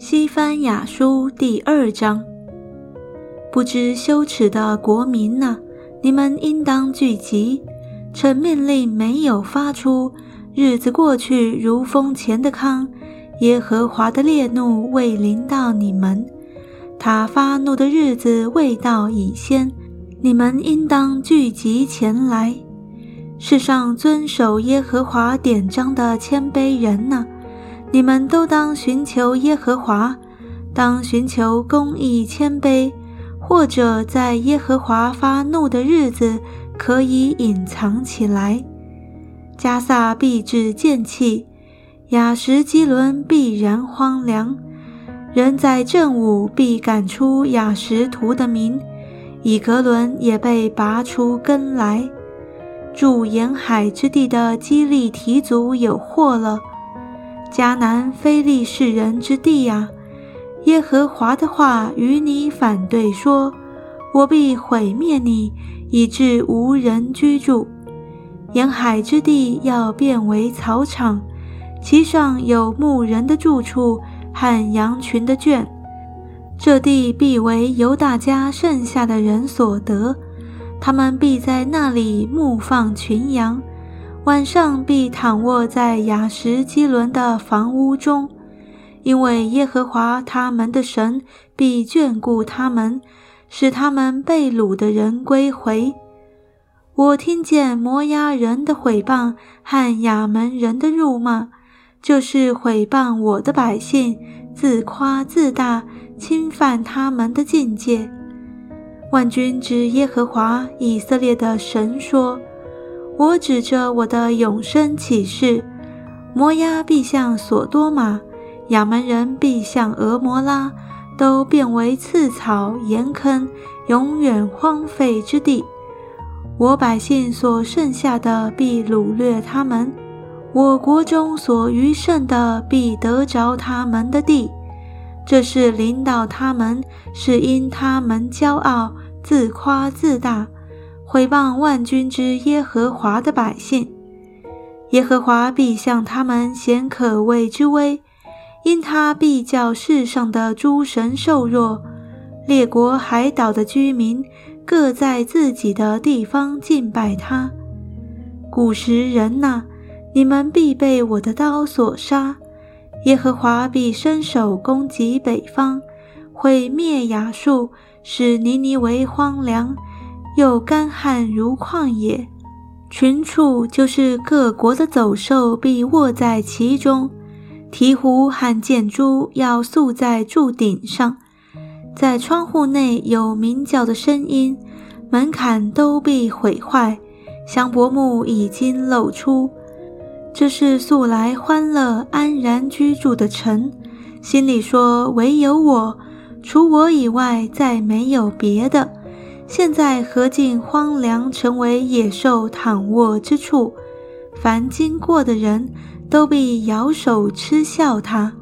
西番雅书第二章：不知羞耻的国民呐，你们应当聚集。臣命令没有发出，日子过去如风前的康。耶和华的烈怒未临到你们，他发怒的日子未到已先，你们应当聚集前来。世上遵守耶和华典章的谦卑人呐。你们都当寻求耶和华，当寻求公义谦卑，或者在耶和华发怒的日子可以隐藏起来。加萨必至见气，雅什基伦必然荒凉。人在正午必赶出雅什图的民，以格伦也被拔出根来。住沿海之地的基利提族有祸了。迦南非利士人之地呀！耶和华的话与你反对说：“我必毁灭你，以致无人居住。沿海之地要变为草场，其上有牧人的住处和羊群的圈。这地必为犹大家剩下的人所得，他们必在那里牧放群羊。”晚上必躺卧在雅什基伦的房屋中，因为耶和华他们的神必眷顾他们，使他们被掳的人归回。我听见摩押人的毁谤和亚门人的辱骂，就是毁谤我的百姓，自夸自大，侵犯他们的境界。万军之耶和华以色列的神说。我指着我的永生启示，摩押必向索多玛，亚门人必向俄摩拉，都变为刺草岩坑，永远荒废之地。我百姓所剩下的必掳掠他们，我国中所余剩的必得着他们的地。这是领导他们，是因他们骄傲，自夸自大。毁谤万军之耶和华的百姓，耶和华必向他们显可畏之威，因他必叫世上的诸神受弱，列国海岛的居民各在自己的地方敬拜他。古时人呐，你们必被我的刀所杀。耶和华必伸手攻击北方，毁灭亚述，使尼尼为荒凉。又干旱如旷野，群畜就是各国的走兽，必卧在其中。鹈鹕和箭猪要宿在柱顶上，在窗户内有鸣叫的声音，门槛都被毁坏。香柏木已经露出，这是素来欢乐安然居住的城。心里说：唯有我，除我以外，再没有别的。现在河境荒凉，成为野兽躺卧之处？凡经过的人都必摇手嗤笑他。